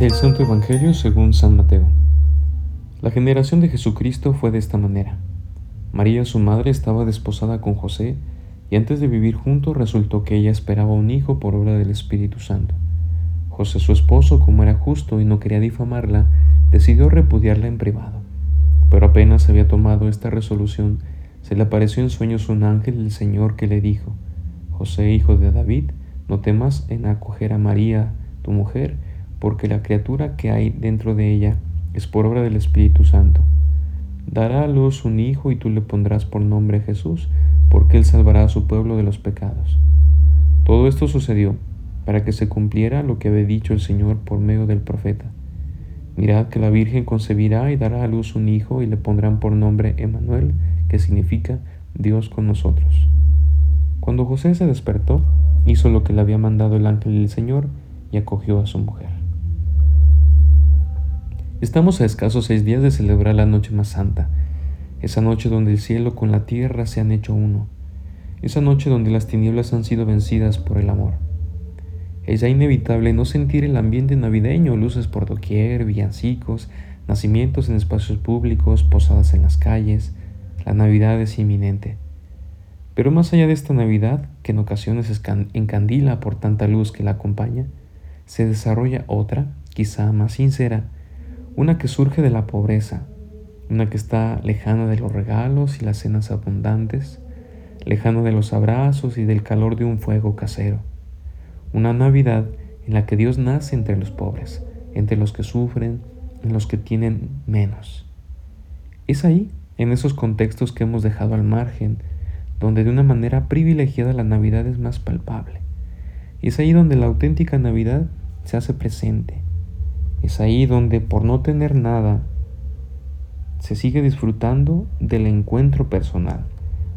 Del Santo Evangelio según San Mateo. La generación de Jesucristo fue de esta manera. María, su madre, estaba desposada con José, y antes de vivir juntos resultó que ella esperaba un hijo por obra del Espíritu Santo. José, su esposo, como era justo y no quería difamarla, decidió repudiarla en privado. Pero apenas había tomado esta resolución, se le apareció en sueños un ángel del Señor que le dijo, José, hijo de David, no temas en acoger a María, tu mujer, porque la criatura que hay dentro de ella es por obra del Espíritu Santo. Dará a luz un hijo y tú le pondrás por nombre Jesús, porque él salvará a su pueblo de los pecados. Todo esto sucedió para que se cumpliera lo que había dicho el Señor por medio del profeta. Mirad que la Virgen concebirá y dará a luz un hijo y le pondrán por nombre Emanuel, que significa Dios con nosotros. Cuando José se despertó, hizo lo que le había mandado el ángel del Señor y acogió a su mujer. Estamos a escasos seis días de celebrar la noche más santa, esa noche donde el cielo con la tierra se han hecho uno, esa noche donde las tinieblas han sido vencidas por el amor. Es ya inevitable no sentir el ambiente navideño, luces por doquier, villancicos, nacimientos en espacios públicos, posadas en las calles. La Navidad es inminente. Pero más allá de esta Navidad, que en ocasiones encandila por tanta luz que la acompaña, se desarrolla otra, quizá más sincera, una que surge de la pobreza, una que está lejana de los regalos y las cenas abundantes, lejana de los abrazos y del calor de un fuego casero, una Navidad en la que Dios nace entre los pobres, entre los que sufren, en los que tienen menos. Es ahí, en esos contextos que hemos dejado al margen, donde de una manera privilegiada la Navidad es más palpable. Y es ahí donde la auténtica Navidad se hace presente, es ahí donde por no tener nada se sigue disfrutando del encuentro personal,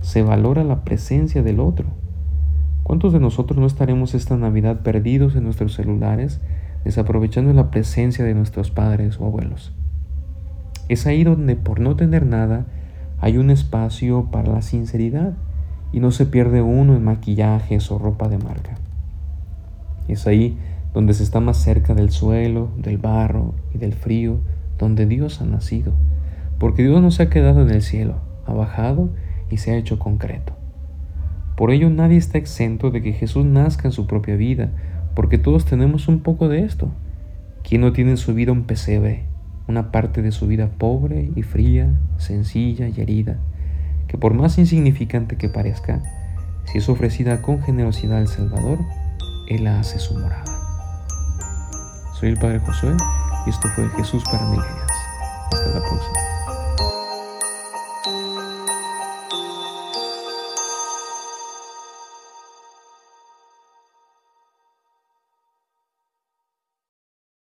se valora la presencia del otro. ¿Cuántos de nosotros no estaremos esta Navidad perdidos en nuestros celulares, desaprovechando la presencia de nuestros padres o abuelos? Es ahí donde por no tener nada hay un espacio para la sinceridad y no se pierde uno en maquillajes o ropa de marca. Es ahí donde se está más cerca del suelo, del barro y del frío, donde Dios ha nacido, porque Dios no se ha quedado en el cielo, ha bajado y se ha hecho concreto. Por ello nadie está exento de que Jesús nazca en su propia vida, porque todos tenemos un poco de esto. ¿Quién no tiene en su vida un pesebre, una parte de su vida pobre y fría, sencilla y herida, que por más insignificante que parezca, si es ofrecida con generosidad al Salvador, Él la hace su morada? Soy el Padre Josué y esto fue Jesús para la próxima.